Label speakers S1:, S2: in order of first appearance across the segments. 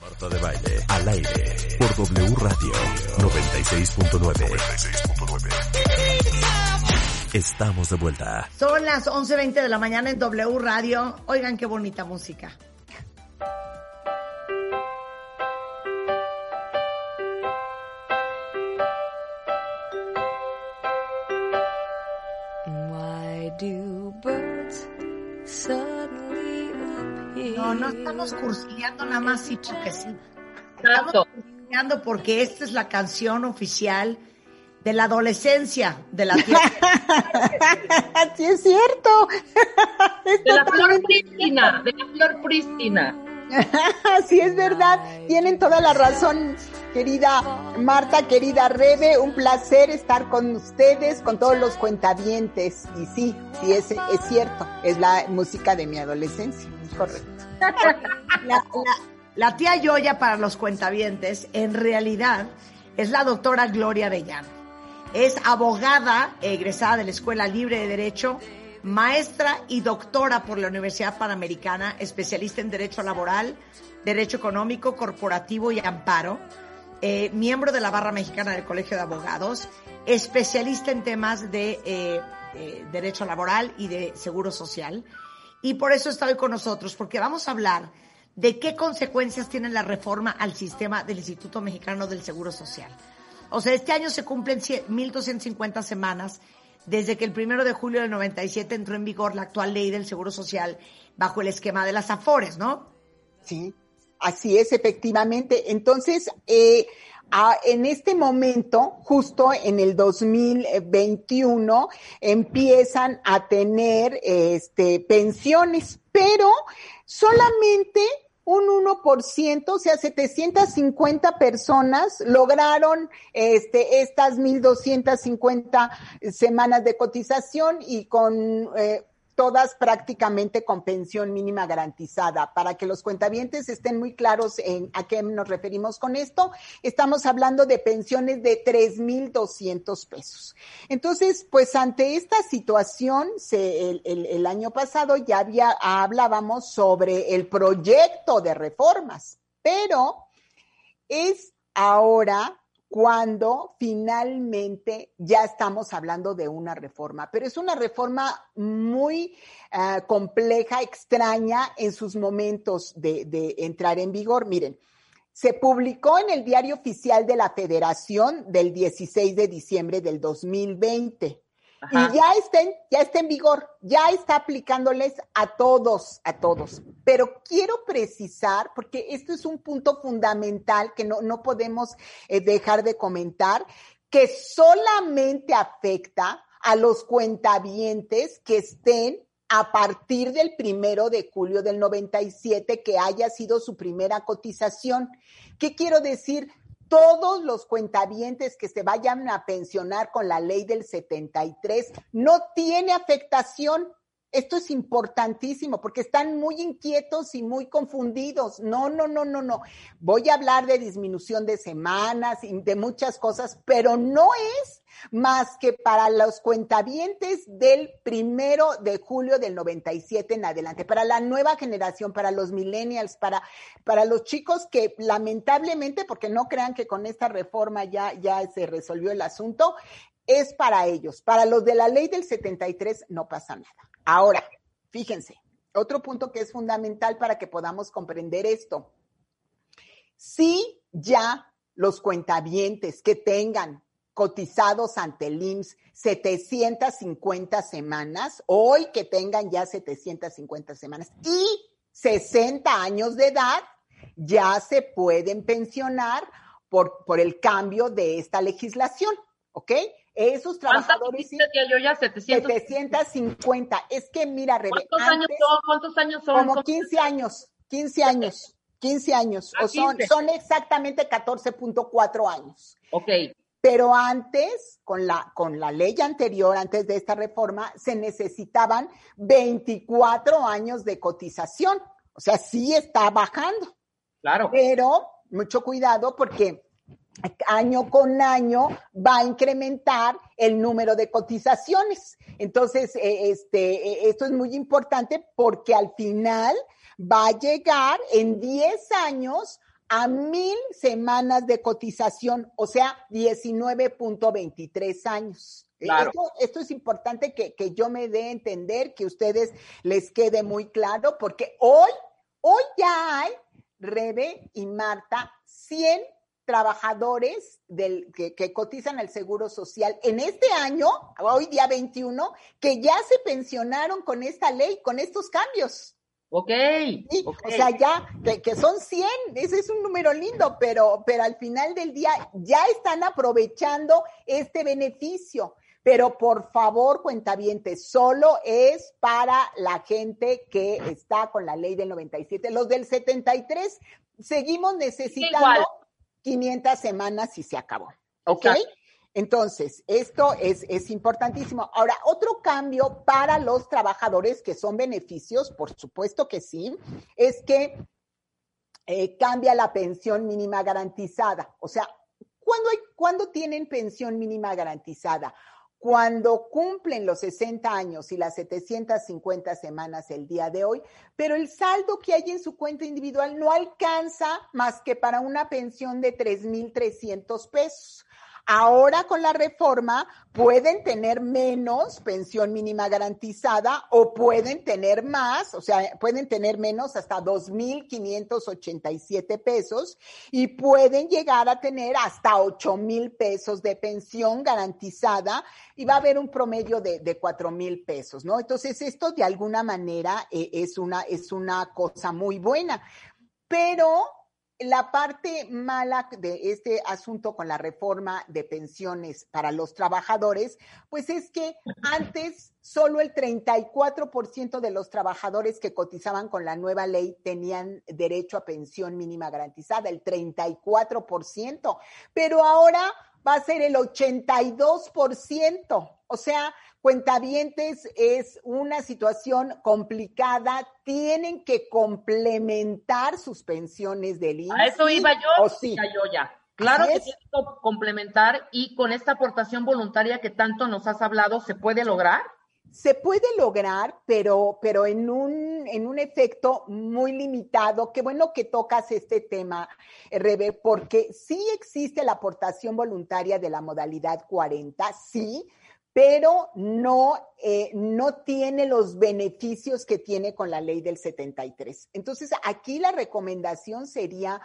S1: Marta de Baile, al aire, por W Radio 96.9. Estamos de vuelta.
S2: Son las 11.20 de la mañana en W Radio. Oigan qué bonita música. No, no estamos cursileando nada más sí porque sí. Estamos cursileando porque esta es la canción oficial de la adolescencia de la tierra.
S3: sí es cierto. Es
S4: De la flor prístina, de la flor prístina.
S3: Sí, es verdad. Tienen toda la razón, querida Marta, querida Rebe. Un placer estar con ustedes, con todos los cuentavientes. Y sí, sí, es, es cierto. Es la música de mi adolescencia. Correcto.
S2: La, tía Yoya para los cuentavientes, en realidad, es la doctora Gloria Avellano. Es abogada egresada de la Escuela Libre de Derecho, maestra y doctora por la Universidad Panamericana, especialista en Derecho Laboral, Derecho Económico, Corporativo y Amparo, eh, miembro de la Barra Mexicana del Colegio de Abogados, especialista en temas de eh, eh, Derecho Laboral y de Seguro Social. Y por eso está hoy con nosotros, porque vamos a hablar de qué consecuencias tiene la reforma al sistema del Instituto Mexicano del Seguro Social. O sea, este año se cumplen 100 1.250 semanas desde que el primero de julio del 97 entró en vigor la actual ley del Seguro Social bajo el esquema de las AFORES, ¿no?
S3: Sí, así es, efectivamente. Entonces, eh, a- en este momento, justo en el 2021, empiezan a tener este, pensiones, pero solamente un 1%, o sea, 750 personas lograron este, estas 1.250 semanas de cotización y con eh, todas prácticamente con pensión mínima garantizada. Para que los cuentavientes estén muy claros en a qué nos referimos con esto, estamos hablando de pensiones de 3.200 pesos. Entonces, pues ante esta situación, el, el año pasado ya había, hablábamos sobre el proyecto de reformas, pero es ahora cuando finalmente ya estamos hablando de una reforma, pero es una reforma muy uh, compleja, extraña en sus momentos de, de, entrar en vigor. Miren, se publicó en el diario oficial de la Federación del 16 de diciembre del 2020. Ajá. Y ya está, en, ya está en vigor, ya está aplicándoles a todos, a todos. Pero quiero precisar, porque esto es un punto fundamental que no, no podemos eh, dejar de comentar, que solamente afecta a los cuentavientes que estén a partir del primero de julio del 97, que haya sido su primera cotización. ¿Qué quiero decir? Todos los cuentavientes que se vayan a pensionar con la ley del 73 no tiene afectación. Esto es importantísimo porque están muy inquietos y muy confundidos. No, no, no, no, no. Voy a hablar de disminución de semanas y de muchas cosas, pero no es más que para los cuentavientes del primero de julio del 97 en adelante, para la nueva generación, para los millennials, para, para los chicos que lamentablemente, porque no crean que con esta reforma ya, ya se resolvió el asunto, es para ellos. Para los de la ley del 73 no pasa nada. Ahora, fíjense, otro punto que es fundamental para que podamos comprender esto. Si ya los cuentavientes que tengan cotizados ante el IMSS 750 semanas, hoy que tengan ya 750 semanas y 60 años de edad, ya se pueden pensionar por, por el cambio de esta legislación, ¿ok? Esos trabajadores...
S4: ¿Cuántas yo ya 700?
S3: 750. Es que mira, Rebe,
S4: ¿Cuántos, años son? ¿Cuántos años son?
S3: Como 15 años, 15 años. 15 años,
S4: Ah,
S3: o son,
S4: 15.
S3: son exactamente 14.4 años.
S4: Ok,
S3: Pero antes, con la, con la ley anterior, antes de esta reforma, se necesitaban 24 años de cotización. O sea, sí está bajando,
S4: claro.
S3: pero mucho cuidado porque año con año va a incrementar el número de cotizaciones. Entonces, eh, este, eh, esto es muy importante porque al final va a llegar en 10 años a mil semanas de cotización, o sea, 19.23 años.
S4: Claro.
S3: Esto, esto es importante que, que yo me dé a entender, que ustedes les quede muy claro, porque hoy, hoy ya hay, Rebe y Marta, 100 trabajadores del, que, que cotizan al Seguro Social en este año, hoy día 21, que ya se pensionaron con esta ley, con estos cambios.
S4: Ok.
S3: Sí,
S4: ok.
S3: O sea, ya, que, que son 100, ese es un número lindo, pero, pero al final del día ya están aprovechando este beneficio. Pero por favor, cuentavientes, solo es para la gente que está con la ley del 97. Los del 73 seguimos necesitando
S4: Igual.
S3: 500 semanas y se acabó. ¿Ok?
S4: Exacto.
S3: Entonces, esto es, importantísimo. Ahora, otro cambio para los trabajadores que son beneficios, por supuesto que sí, es que eh, cambia la pensión mínima garantizada. O sea, ¿cuándo, hay, ¿cuándo tienen pensión mínima garantizada? Cuando cumplen los 60 años y las 750 semanas el día de hoy, pero el saldo que hay en su cuenta individual no alcanza más que para una pensión de 3.300 pesos. Ahora con la reforma pueden tener menos pensión mínima garantizada o pueden tener más, o sea, pueden tener menos hasta 2.587 pesos y pueden llegar a tener hasta 8.000 pesos de pensión garantizada y va a haber un promedio de, de 4.000 pesos, ¿no? Entonces esto de alguna manera eh, es, una, es una cosa muy buena, pero la parte mala de este asunto con la reforma de pensiones para los trabajadores, pues es que antes solo el 34% de los trabajadores que cotizaban con la nueva ley tenían derecho a pensión mínima garantizada, el 34%, pero ahora va a ser el 82%. O sea, cuentavientes es una situación complicada, tienen que complementar sus pensiones del IMSS.
S4: A eso iba yo,
S3: ¿O sí?
S4: yo ya. Claro que
S3: es.
S4: tiene que complementar y con esta aportación voluntaria que tanto nos has hablado, ¿se puede lograr?
S3: Se puede lograr, pero, pero en un, en un efecto muy limitado. Qué bueno que tocas este tema, Rebe, porque sí existe la aportación voluntaria de la modalidad 40, sí, pero no, eh, no tiene los beneficios que tiene con la ley del 73. Entonces, aquí la recomendación sería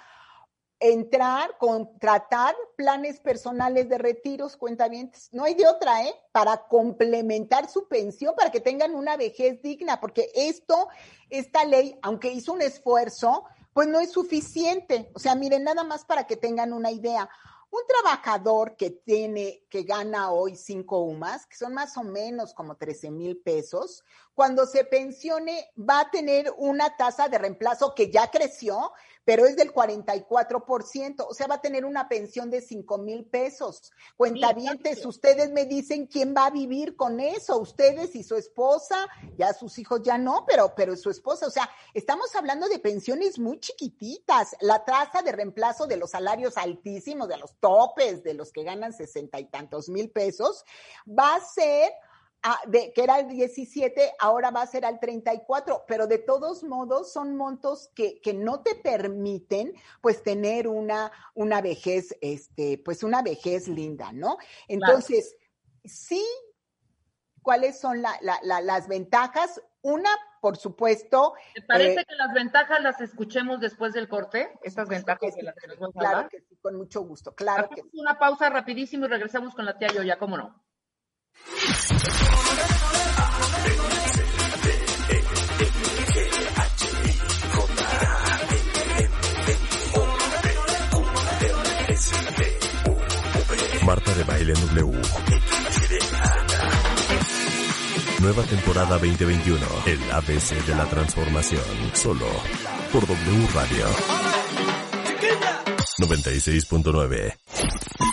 S3: entrar, contratar planes personales de retiros, cuentavientes. No hay de otra, ¿eh? Para complementar su pensión, para que tengan una vejez digna, porque esto, esta ley, aunque hizo un esfuerzo, pues no es suficiente. O sea, miren, nada más para que tengan una idea. Un trabajador que tiene, que gana hoy cinco UMAS, que son más o menos como 13 mil pesos, cuando se pensione va a tener una tasa de reemplazo que ya creció, pero es del 44%, o sea, va a tener una pensión de 5 mil pesos. Cuentavientes, ustedes me dicen quién va a vivir con eso, ustedes y su esposa, ya sus hijos ya no, pero, pero su esposa, o sea, estamos hablando de pensiones muy chiquititas, la tasa de reemplazo de los salarios altísimos, de los topes, de los que ganan sesenta y tantos mil pesos, va a ser a- de, que era el 17, ahora va a ser al 34, pero de todos modos son montos que, que no te permiten pues tener una, una vejez, este, pues una vejez linda, ¿no? Entonces, sí, ¿cuáles son la- la- la- las ventajas? Una, por supuesto,
S4: ¿Te parece
S3: Eh,
S4: que las ventajas las escuchemos después del corte? Estas ventajas de las que nos vas a
S3: claro
S4: hablar.
S3: que sí, con mucho gusto, claro que
S4: una pausa rapidísimo y regresamos con la tía Yoya, ¿cómo no?
S1: Marta de Baile W. Nueva temporada 2021. El ABC de la transformación. Solo por W Radio 96.9.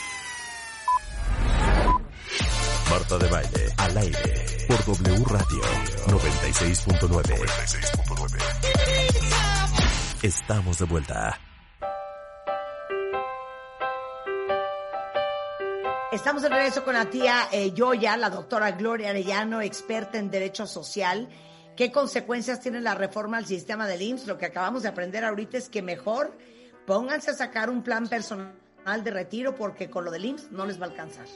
S1: Marta de Baile, al aire, por W Radio 96.9. Estamos de vuelta.
S2: Estamos de regreso con la tía eh, Yoya, la doctora Gloria Arellano, experta en Derecho Social. ¿Qué consecuencias tiene la reforma al sistema del IMSS? Lo que acabamos de aprender ahorita es que mejor pónganse a sacar un plan personal de retiro porque con lo del IMSS no les va a alcanzar.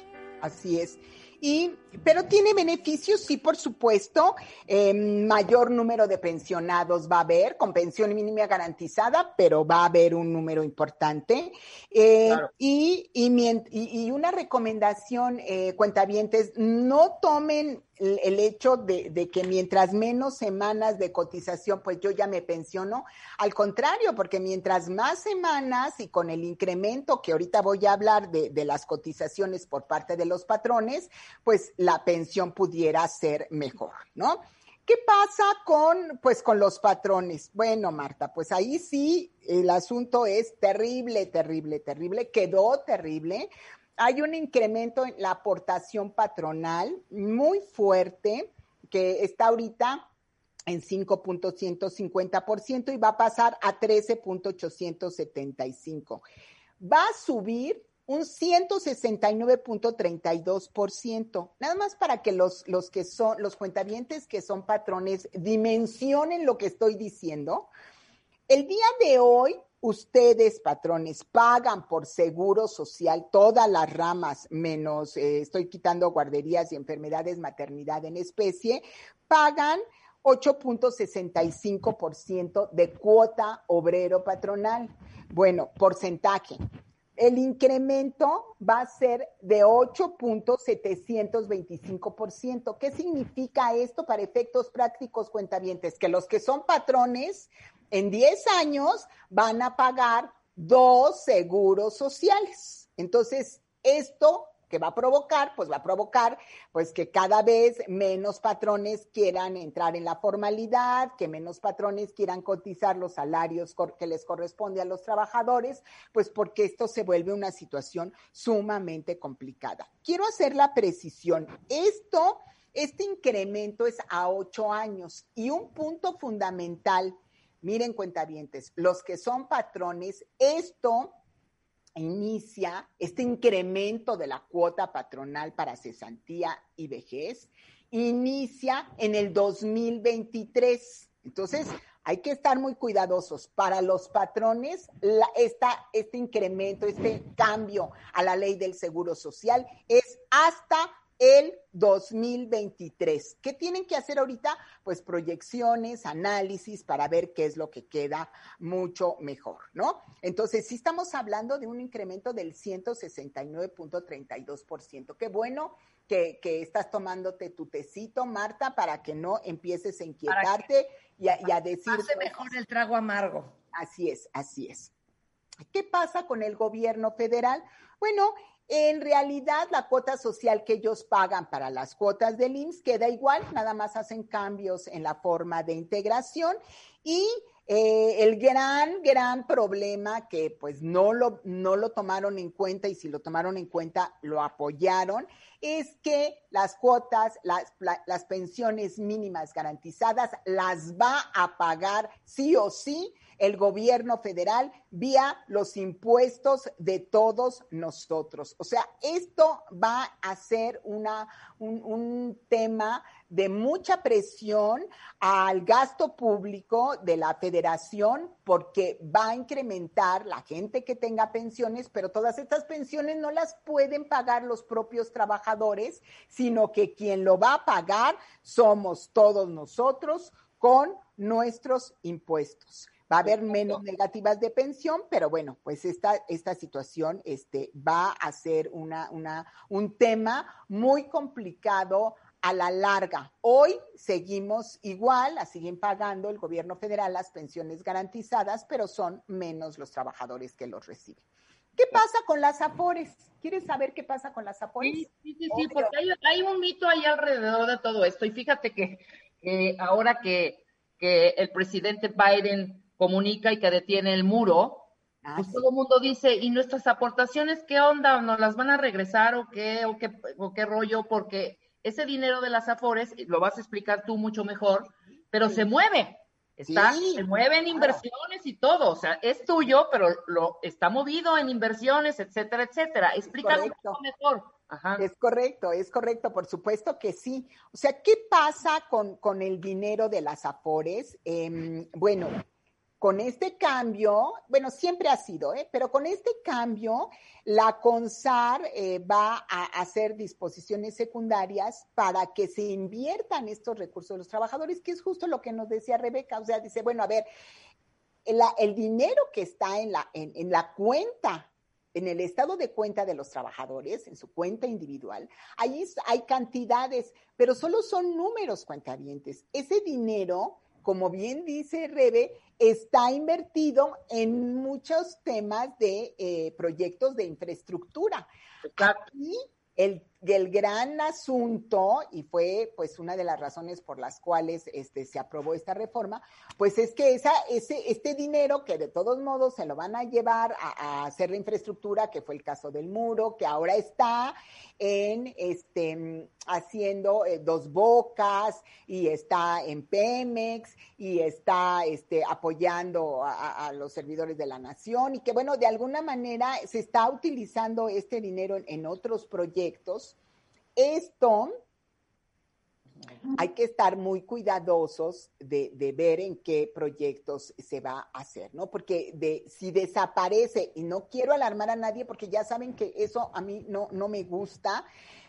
S3: Así es. Y, pero tiene beneficios, sí, por supuesto. Eh, mayor número de pensionados va a haber, con pensión mínima garantizada, pero va a haber un número importante. Eh,
S4: Claro.
S3: y, y- y una recomendación, eh, cuentavientes, no tomen el, hecho de, de que mientras menos semanas de cotización, pues yo ya me pensiono. Al contrario, porque mientras más semanas y con el incremento que ahorita voy a hablar de, de las cotizaciones por parte de los patrones, pues la pensión pudiera ser mejor, ¿no? ¿Qué pasa con, pues, con los patrones? Bueno, Marta, pues ahí sí el asunto es terrible, terrible, terrible, quedó terrible. Hay un incremento en la aportación patronal muy fuerte que está ahorita en 5.150% y va a pasar a 13.875. Va a subir un 169.32%. Nada más para que los, los que son, los cuentavientes que son patrones dimensionen lo que estoy diciendo. El día de hoy, ustedes, patrones, pagan por seguro social todas las ramas, menos, eh, estoy quitando guarderías y enfermedades, maternidad en especie, pagan 8.65% de cuota obrero patronal. Bueno, porcentaje. El incremento va a ser de 8.725%. ¿Qué significa esto para efectos prácticos cuentavientes? Que los que son patrones en 10 años van a pagar dos seguros sociales. Entonces, esto que va a provocar, pues va a provocar pues que cada vez menos patrones quieran entrar en la formalidad, que menos patrones quieran cotizar los salarios que les corresponde a los trabajadores, pues porque esto se vuelve una situación sumamente complicada. Quiero hacer la precisión. Esto, este incremento es a ocho años y un punto fundamental, miren cuentavientes, los que son patrones, esto inicia este incremento de la cuota patronal para cesantía y vejez, inicia en el 2023. Entonces, hay que estar muy cuidadosos. Para los patrones, la- esta, este incremento, este cambio a la ley del seguro social es hasta el 2023. ¿Qué tienen que hacer ahorita? Pues proyecciones, análisis para ver qué es lo que queda mucho mejor, ¿no? Entonces, sí estamos hablando de un incremento del 169.32%. Qué bueno que, que estás tomándote tu tecito, Marta, para que no empieces a inquietarte y a, y a decir...
S2: Hace mejor el trago amargo.
S3: Así es, así es. ¿Qué pasa con el gobierno federal? Bueno, en realidad la cuota social que ellos pagan para las cuotas del IMSS queda igual, nada más hacen cambios en la forma de integración y eh, el gran, gran problema que pues no lo, no lo tomaron en cuenta y si lo tomaron en cuenta lo apoyaron, es que las cuotas, las, la- las pensiones mínimas garantizadas las va a pagar sí o sí el gobierno federal vía los impuestos de todos nosotros. O sea, esto va a ser una, un, un tema de mucha presión al gasto público de la federación porque va a incrementar la gente que tenga pensiones, pero todas estas pensiones no las pueden pagar los propios trabajadores, sino que quien lo va a pagar somos todos nosotros con nuestros impuestos. Va a haber menos negativas de pensión, pero bueno, pues esta, esta situación este, va a ser una, una, un tema muy complicado a la larga. Hoy seguimos igual, la siguen pagando el gobierno federal las pensiones garantizadas, pero son menos los trabajadores que los reciben. ¿Qué pasa con las afores? ¿Quieres saber qué pasa con las afores?
S4: Sí, sí, sí, sí, porque hay, hay un mito ahí alrededor de todo esto. Y fíjate que, que ahora que, que el presidente Biden comunica y que detiene el muro,
S3: Ah,
S4: pues
S3: sí.
S4: todo el mundo dice, ¿y nuestras aportaciones qué onda? ¿Nos las van a regresar o qué, o qué, o qué rollo? Porque ese dinero de las afores, lo vas a explicar tú mucho mejor, pero se mueve. Está,
S3: Sí,
S4: se mueve en inversiones y todo, o sea, es tuyo, pero lo está movido en inversiones, etcétera, etcétera. Explícalo un poco mejor. Ajá.
S3: Es correcto, es correcto, por supuesto que sí. O sea, ¿qué pasa con, con el dinero de las Afores? Em, bueno, con este cambio, bueno, siempre ha sido, ¿eh? pero con este cambio, la CONSAR eh, va a hacer disposiciones secundarias para que se inviertan estos recursos de los trabajadores, que es justo lo que nos decía Rebeca. O sea, dice, bueno, a ver, el, dinero que está en la, en, en la cuenta en el estado de cuenta de los trabajadores, en su cuenta individual, ahí hay cantidades, pero solo son números cuentavientes. Ese dinero, como bien dice Rebe, está invertido en muchos temas de eh, proyectos de infraestructura.
S4: Exacto.
S3: Aquí el, el, gran asunto, y fue pues una de las razones por las cuales este, se aprobó esta reforma, pues es que esa, ese, este dinero que de todos modos se lo van a llevar a, hacer la infraestructura, que fue el caso del muro, que ahora está en este haciendo eh, dos bocas y está en Pemex y está este, apoyando a, los servidores de la nación y que bueno, de alguna manera se está utilizando este dinero en otros proyectos. Esto hay que estar muy cuidadosos de, de, ver en qué proyectos se va a hacer, ¿no? Porque de, si desaparece, y no quiero alarmar a nadie porque ya saben que eso a mí no, no me gusta,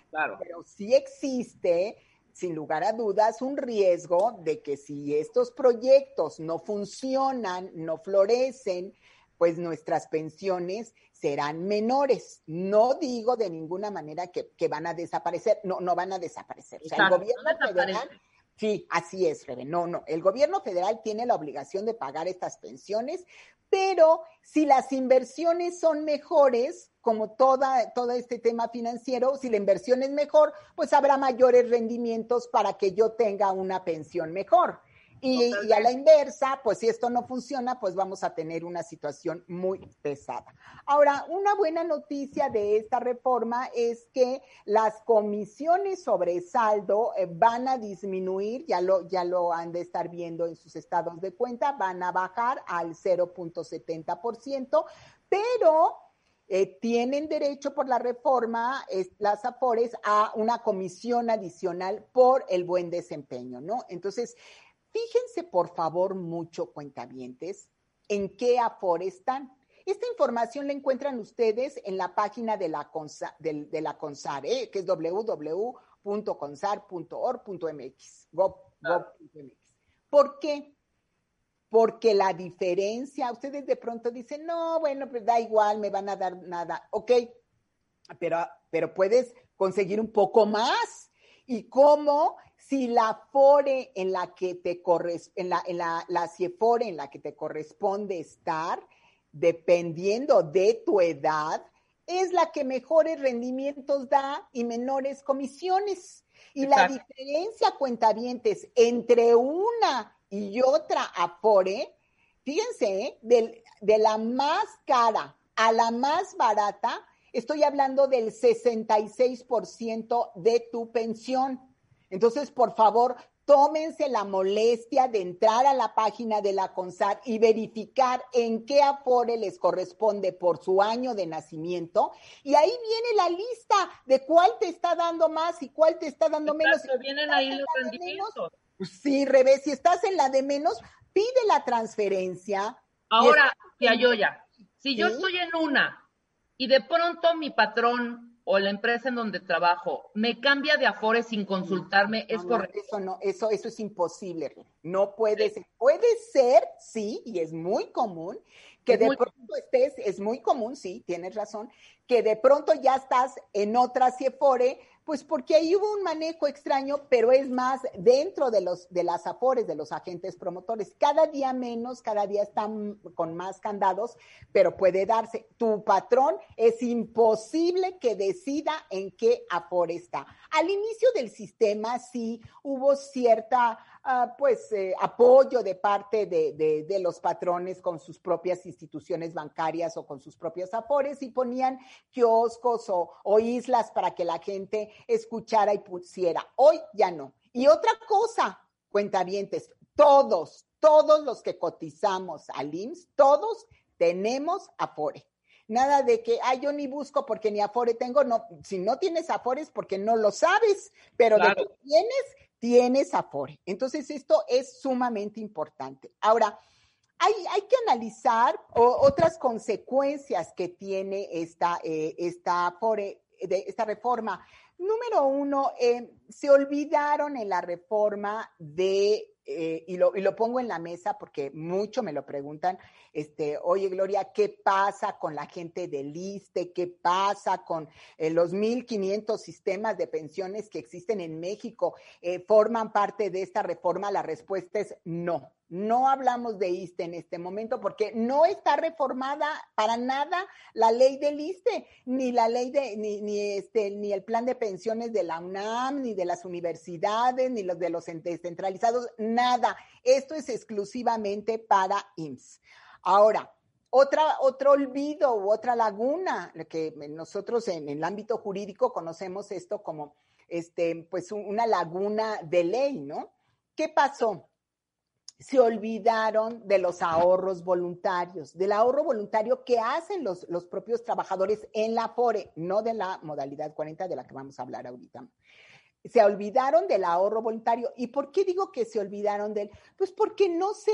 S4: claro.
S3: pero sí existe, sin lugar a dudas, un riesgo de que si estos proyectos no funcionan, no florecen, pues nuestras pensiones serán menores. No digo de ninguna manera que, que van a desaparecer, no, no van a desaparecer. O sea, el gobierno
S4: no
S3: federal, sí, así es, Rebe, no, no, el gobierno federal tiene la obligación de pagar estas pensiones, pero si las inversiones son mejores, como toda, todo este tema financiero, si la inversión es mejor, pues habrá mayores rendimientos para que yo tenga una pensión mejor. Y, y, a la inversa, pues si esto no funciona, pues vamos a tener una situación muy pesada. Ahora, una buena noticia de esta reforma es que las comisiones sobre saldo eh, van a disminuir, ya lo, ya lo han de estar viendo en sus estados de cuenta, van a bajar al 0.70%, pero eh, tienen derecho por la reforma es, las AFORES a una comisión adicional por el buen desempeño, ¿no? Entonces, Fíjense, por favor, mucho, cuentavientes, en qué Afore están. Esta información la encuentran ustedes en la página de la, Consa, de, de la CONSAR, ¿eh? que es www.consar.org.mx. ¿Por qué? Porque la diferencia, ustedes de pronto dicen, no, bueno, pues da igual, me van a dar nada. Ok, pero, pero puedes conseguir un poco más. ¿Y cómo? Si la FORE en la que te corresponde, en la, en la, la CIEFORE en la que te corresponde estar, dependiendo de tu edad, es la que mejores rendimientos da y menores comisiones. Y Exacto. la diferencia, cuentavientes, entre una y otra Afore, fíjense, ¿eh? de, de la más cara a la más barata, estoy hablando del 66% de tu pensión. Entonces, por favor, tómense la molestia de entrar a la página de la CONSAR y verificar en qué Afore les corresponde por su año de nacimiento. Y ahí viene la lista de cuál te está dando más y cuál te está dando
S4: Exacto,
S3: menos.
S4: vienen ahí los rendimientos.
S3: Sí, revés, si estás en la de menos, pide la transferencia.
S4: Ahora, tía Yoya, si ¿Sí? yo estoy en una y de pronto mi patrón o la empresa en donde trabajo me cambia de afore sin consultarme,
S3: no,
S4: ¿es
S3: no,
S4: correcto?
S3: Eso no, eso, eso es imposible. No puede ser. Puede ser, sí, y es muy común, que
S4: Es
S3: de pronto estés, es muy común, sí, tienes razón, que de pronto ya estás en otra CIEFORE, Pues porque ahí hubo un manejo extraño, pero es más dentro de los de las afores de los agentes promotores. Cada día menos, cada día están con más candados, pero puede darse. Tu patrón es imposible que decida en qué afore está. Al inicio del sistema sí hubo cierta ah, pues eh, apoyo de parte de, de, de los patrones con sus propias instituciones bancarias o con sus propios afores y ponían kioscos o, o islas para que la gente escuchara y pusiera. Hoy ya no. Y otra cosa, cuentavientes, todos, todos los que cotizamos al IMSS, todos tenemos Afore. Nada de que, ay, yo ni busco porque ni Afore tengo. No, si no tienes Afore es porque no lo sabes, pero
S4: Claro.
S3: de que tienes, tienes Afore. Entonces, esto es sumamente importante. Ahora, hay, hay que analizar otras consecuencias que tiene esta, eh, esta reforma. Número uno, eh, se olvidaron en la reforma de, eh, y, lo, y lo pongo en la mesa porque mucho me lo preguntan, este, oye Gloria, ¿qué pasa con la gente del ISTE? ¿Qué pasa con eh, los 1.500 sistemas de pensiones que existen en México? Eh, ¿Forman parte de esta reforma? La respuesta es no. No hablamos de ISTE en este momento porque no está reformada para nada la ley del ISTE, ni la ley de, ni, ni este, ni el plan de pensiones de la UNAM, ni de las universidades, ni los de los entes centralizados, nada. Esto es exclusivamente para IMSS. Ahora, otra, otro olvido u otra laguna, que nosotros en, el ámbito jurídico conocemos esto como este, pues un- una laguna de ley, ¿no? ¿Qué pasó? se olvidaron de los ahorros voluntarios, del ahorro voluntario que hacen los, los propios trabajadores en la FORE, no de la modalidad 40 de la que vamos a hablar ahorita. Se olvidaron del ahorro voluntario. ¿Y por qué digo que se olvidaron de él? Pues porque no se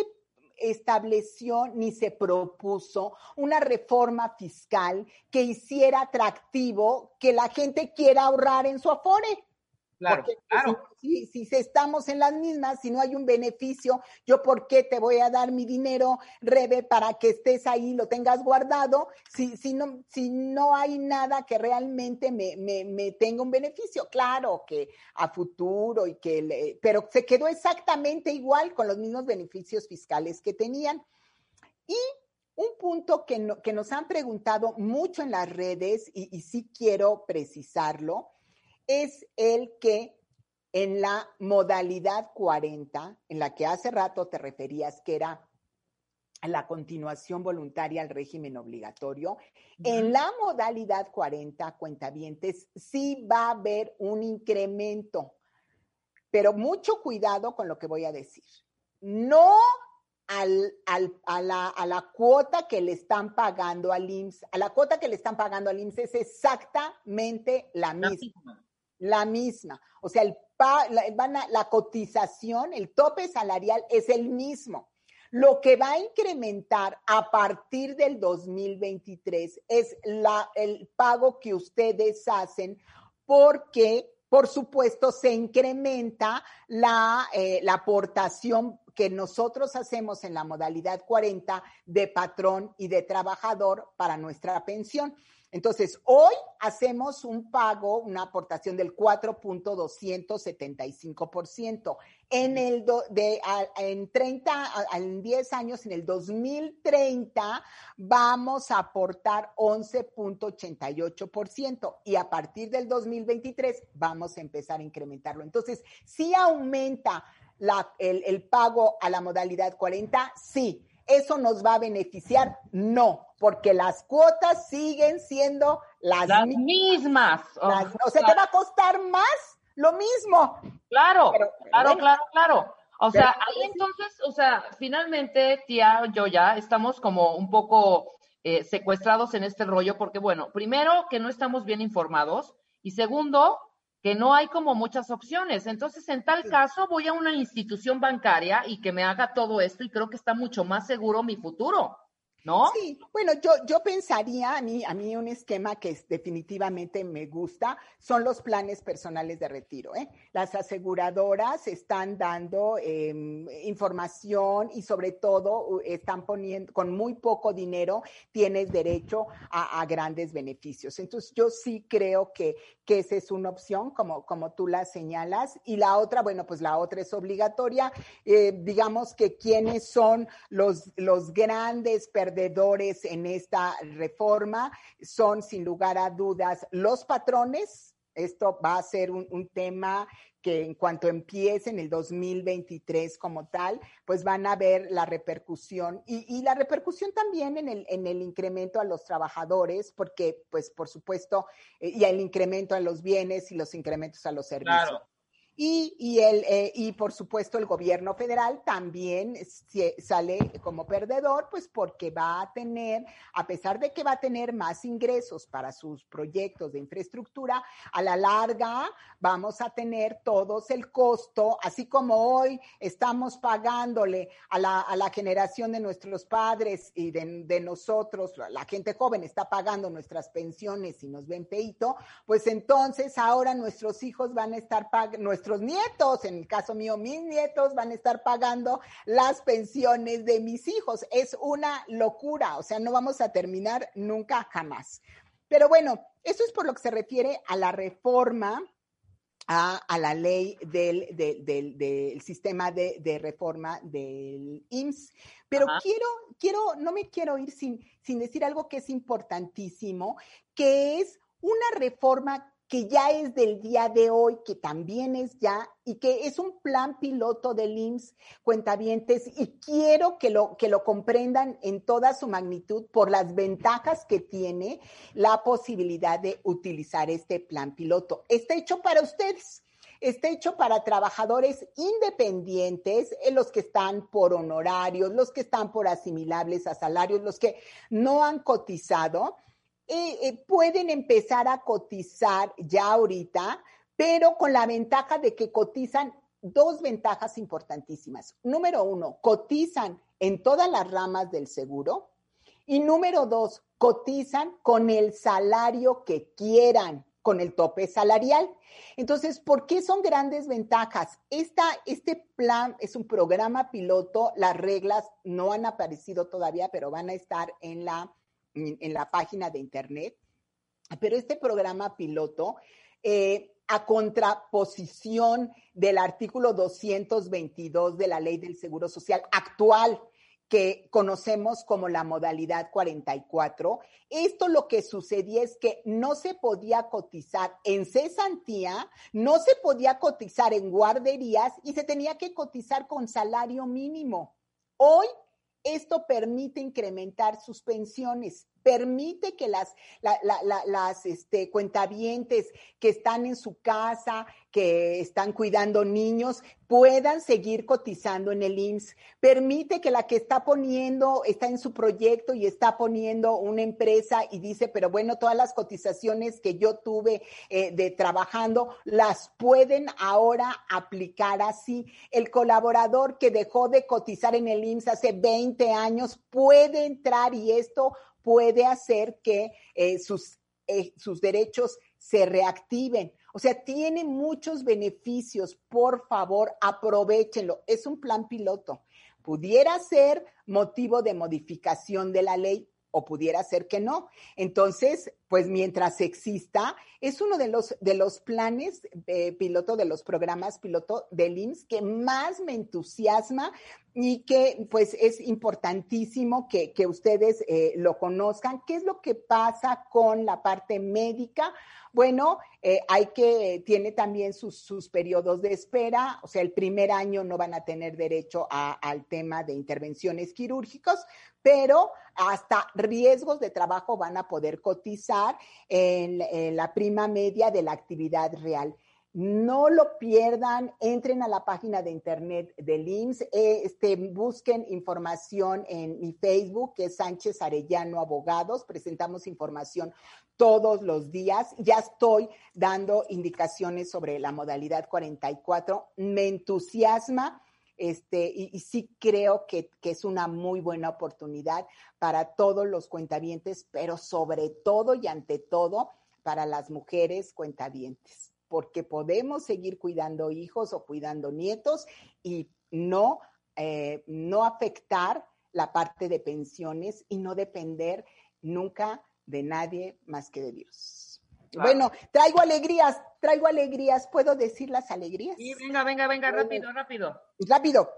S3: estableció ni se propuso una reforma fiscal que hiciera atractivo que la gente quiera ahorrar en su afore.
S4: Claro,
S3: Porque
S4: claro.
S3: Si, si, si estamos en las mismas, si no hay un beneficio, yo por qué te voy a dar mi dinero, Rebe, para que estés ahí, lo tengas guardado, si, si, no, si no hay nada que realmente me, me, me tenga un beneficio. Claro que a futuro y que, le- pero se quedó exactamente igual con los mismos beneficios fiscales que tenían. Y un punto que, no- que nos han preguntado mucho en las redes, y, y sí quiero precisarlo, es el que en la modalidad 40, en la que hace rato te referías que era la continuación voluntaria al régimen obligatorio, en la modalidad 40, cuentavientes, sí va a haber un incremento, pero mucho cuidado con lo que voy a decir. No al, al- a, la, a la cuota que le están pagando al IMSS, a la cuota que le están pagando al IMSS es exactamente la misma. La misma. O sea, el pa- la, van a- la cotización, el tope salarial es el mismo. Lo que va a incrementar a partir del 2023 es la, el pago que ustedes hacen porque, por supuesto, se incrementa la, eh, la aportación que nosotros hacemos en la modalidad 40 de patrón y de trabajador para nuestra pensión. Entonces, hoy hacemos un pago, una aportación del 4.275%. En el do- de, en 30, a- en 10 años, en el 2030, vamos a aportar 11.88% y a partir del 2023 vamos a empezar a incrementarlo. Entonces, si aumenta la- el, el pago a la modalidad 40, sí. ¿Eso nos va a beneficiar? No, porque las cuotas siguen siendo las,
S4: Las
S3: mismas.
S4: mismas.
S3: Las-
S4: Oh,
S3: o sea, te va a costar más lo mismo.
S4: Claro,
S3: Pero-
S4: claro,
S3: bueno.
S4: claro, claro. O
S3: Pero-
S4: sea, ahí entonces, o sea, finalmente, tía, yo ya estamos como un poco eh, secuestrados en este rollo, porque bueno, primero que no estamos bien informados y segundo que no hay como muchas opciones. Entonces, en tal caso, voy a una institución bancaria y que me haga todo esto y creo que está mucho más seguro mi futuro. ¿no?
S3: Sí, bueno, yo, yo pensaría, a mí, a mí un esquema que es- definitivamente me gusta son los planes personales de retiro. ¿eh? Las aseguradoras están dando eh, información y sobre todo están poniendo, con muy poco dinero, tienes derecho a, a grandes beneficios. Entonces, yo sí creo que, que esa es una opción, como, como tú la señalas. Y la otra, bueno, pues la otra es obligatoria. Eh, digamos que quiénes son los, los grandes perdedores en esta reforma son, sin lugar a dudas, los patrones. Esto va a ser un, un tema que en cuanto empiece en el 2023 como tal, pues van a ver la repercusión y, y la repercusión también en el, en el incremento a los trabajadores, porque pues por supuesto, eh, y el incremento a los bienes y los incrementos a los servicios.
S4: Claro.
S3: Y, y, el, eh, y por supuesto el gobierno federal también sale como perdedor, pues porque va a tener, a pesar de que va a tener más ingresos para sus proyectos de infraestructura, a la larga vamos a tener todos el costo, así como hoy estamos pagándole a la, a la generación de nuestros padres y de, nosotros, la gente joven está pagando nuestras pensiones y nos ven peito, pues entonces ahora nuestros hijos van a estar pagando, nietos, en el caso mío, mis nietos van a estar pagando las pensiones de mis hijos. Es una locura, o sea, no vamos a terminar nunca jamás. Pero bueno, eso es por lo que se refiere a la reforma a, a la ley del, del, del, del sistema de, de, reforma del IMSS. Pero
S4: Ajá.
S3: quiero, quiero, no me quiero ir sin, sin decir algo que es importantísimo, que es una reforma que ya es del día de hoy, que también es ya, y que es un plan piloto del IMSS, cuentavientes, y quiero que lo, que lo comprendan en toda su magnitud por las ventajas que tiene la posibilidad de utilizar este plan piloto. Está hecho para ustedes. Está hecho para trabajadores independientes, eh, los que están por honorarios, los que están por asimilables a salarios, los que no han cotizado eh, eh, pueden empezar a cotizar ya ahorita, pero con la ventaja de que cotizan dos ventajas importantísimas. Número uno, cotizan en todas las ramas del seguro. Y número dos, cotizan con el salario que quieran, con el tope salarial. Entonces, ¿por qué son grandes ventajas? Esta, este plan es un programa piloto, las reglas no han aparecido todavía, pero van a estar en la en la página de internet, pero este programa piloto, eh, a contraposición del artículo 222 de la ley del Seguro Social actual, que conocemos como la modalidad 44, esto lo que sucedía es que no se podía cotizar en cesantía, no se podía cotizar en guarderías y se tenía que cotizar con salario mínimo. Hoy esto permite incrementar sus pensiones, permite que las, la, la, la, las este, cuentavientes que están en su casa, que están cuidando niños, puedan seguir cotizando en el IMSS. Permite que la que está poniendo, está en su proyecto y está poniendo una empresa y dice, pero bueno, todas las cotizaciones que yo tuve eh, de trabajando, las pueden ahora aplicar así. El colaborador que dejó de cotizar en el IMSS hace 20 años puede entrar y esto puede hacer que eh, sus, eh, sus derechos se reactiven. O sea, tiene muchos beneficios. Por favor, aprovechenlo. Es un plan piloto. Pudiera ser motivo de modificación de la ley o pudiera ser que no. Entonces, pues mientras exista, es uno de los, de los planes eh, piloto, de los programas piloto del IMSS que más me entusiasma y que pues es importantísimo que, que ustedes eh, lo conozcan. ¿Qué es lo que pasa con la parte médica? Bueno, eh, hay que, tiene también sus, sus, periodos de espera, o sea, el primer año no van a tener derecho a, al tema de intervenciones quirúrgicas, pero hasta riesgos de trabajo van a poder cotizar en, en la prima media de la actividad real. No lo pierdan, entren a la página de internet del IMSS, este, busquen información en mi Facebook, que es Sánchez Arellano Abogados, presentamos información todos los días. Ya estoy dando indicaciones sobre la modalidad 44. Me entusiasma este, y, y sí creo que, que es una muy buena oportunidad para todos los cuentavientes, pero sobre todo y ante todo para las mujeres cuentavientes, porque podemos seguir cuidando hijos o cuidando nietos y no, eh, no afectar la parte de pensiones y no depender nunca de nadie más que de Dios. Bueno, traigo alegrías, traigo alegrías. ¿Puedo decir las alegrías?
S4: Sí, venga, venga, venga, rápido, rápido.
S3: Rápido.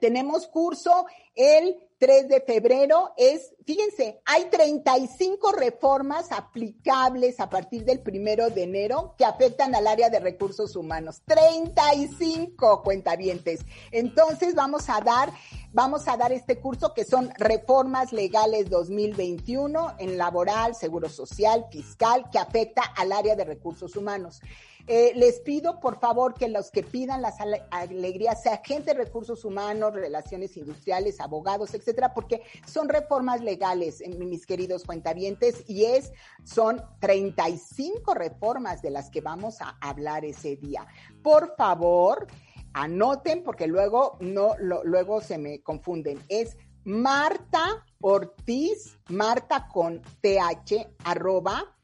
S3: Tenemos curso el 3 de febrero. Es, fíjense, hay 35 reformas aplicables a partir del primero de enero que afectan al área de recursos humanos. 35 cuentavientes. Entonces vamos a dar, vamos a dar este curso que son reformas legales 2021 en laboral, seguro social, fiscal, que afecta al área de recursos humanos. Eh, les pido, por favor, que los que pidan las ale- alegrías sea gente de recursos humanos, relaciones industriales, abogados, etcétera, porque son reformas legales, eh, mis queridos cuentavientes, y es, son 35 reformas de las que vamos a hablar ese día. Por favor, anoten, porque luego no, luego se me confunden. Es Marta Ortiz, Marta con TH, arroba,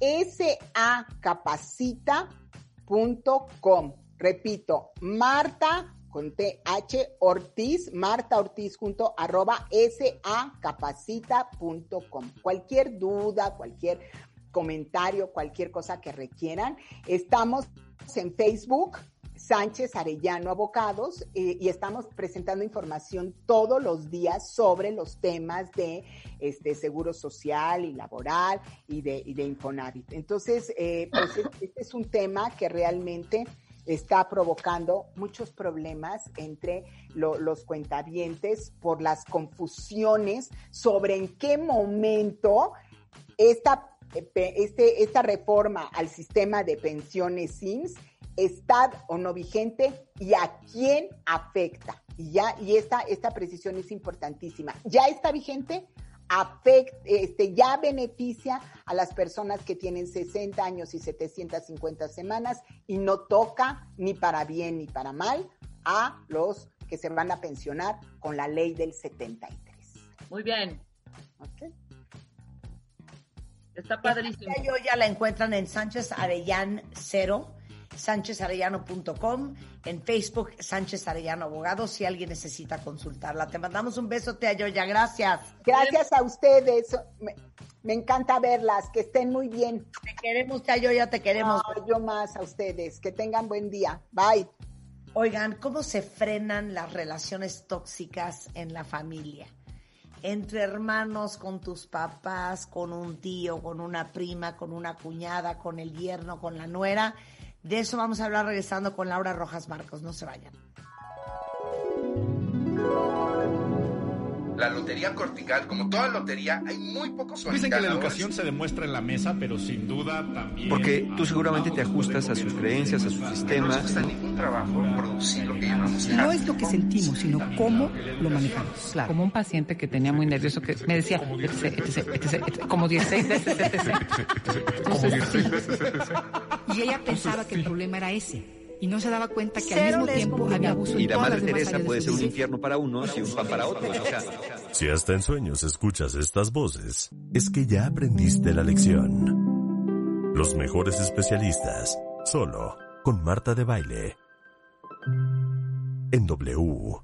S3: sacapacita.com. Repito, Marta con TH Ortiz, Marta Ortiz junto arroba sacapacita.com. Cualquier duda, cualquier comentario, cualquier cosa que requieran, estamos en Facebook, Sánchez Arellano Abogados eh, y estamos presentando información todos los días sobre los temas de este seguro social y laboral y de, de Infonavit. Entonces, eh, pues es- este es un tema que realmente está provocando muchos problemas entre lo- los cuentavientes por las confusiones sobre en qué momento esta, eh, este, esta reforma al sistema de pensiones SIMS está o no vigente y a quién afecta. Y ya, y esta, esta precisión es importantísima. ¿Ya está vigente? Afect, este, ya beneficia a las personas que tienen 60 años y 750 semanas y no toca ni para bien ni para mal a los que se van a pensionar con la ley del 73.
S4: Muy bien,
S3: ¿ok?
S4: está padrísimo.
S2: Yo ya la encuentran en Sánchez Arellán Cero, sánchezarellano.com, en Facebook Sánchez Arellano Abogado, si alguien necesita consultarla. Te mandamos un beso, Tía Yoya, gracias.
S3: Gracias a ustedes. Me, me encanta verlas. Que estén muy bien.
S2: Te queremos, Tía Yoya, te queremos.
S3: No, yo más a ustedes. Que tengan buen día. Bye.
S2: Oigan, ¿cómo se frenan las relaciones tóxicas en la familia? Entre hermanos, con tus papás, con un tío, con una prima, con una cuñada, con el yerno, con la nuera. De eso vamos a hablar regresando con Laura Rojas Marcos. No se vayan.
S5: La lotería cortical, como toda lotería, hay muy pocos
S6: Dicen que la educación se demuestra en la mesa, pero sin duda también.
S7: Porque tú seguramente te ajustas a sus creencias, a sus
S5: No nos
S7: sistemas.
S5: cuesta ningún trabajo producir lo que llamamos
S8: No es lo que sentimos, sino cómo lo manejamos. Claro.
S9: Como un paciente que tenía muy nervioso que me decía, como 16 veces, etc. Entonces, sí.
S8: Y ella pensaba que el problema era ese. Y no se daba cuenta que
S2: Cero
S8: al mismo tiempo había abuso
S7: Y
S8: en
S7: la
S8: todas
S7: Madre
S8: las demás
S7: Teresa puede ser un infierno para unos y un pan para otros. O sea,
S1: Si hasta en sueños escuchas estas voces, es que ya aprendiste la lección. Los mejores especialistas, solo con Marta de Baile. En W.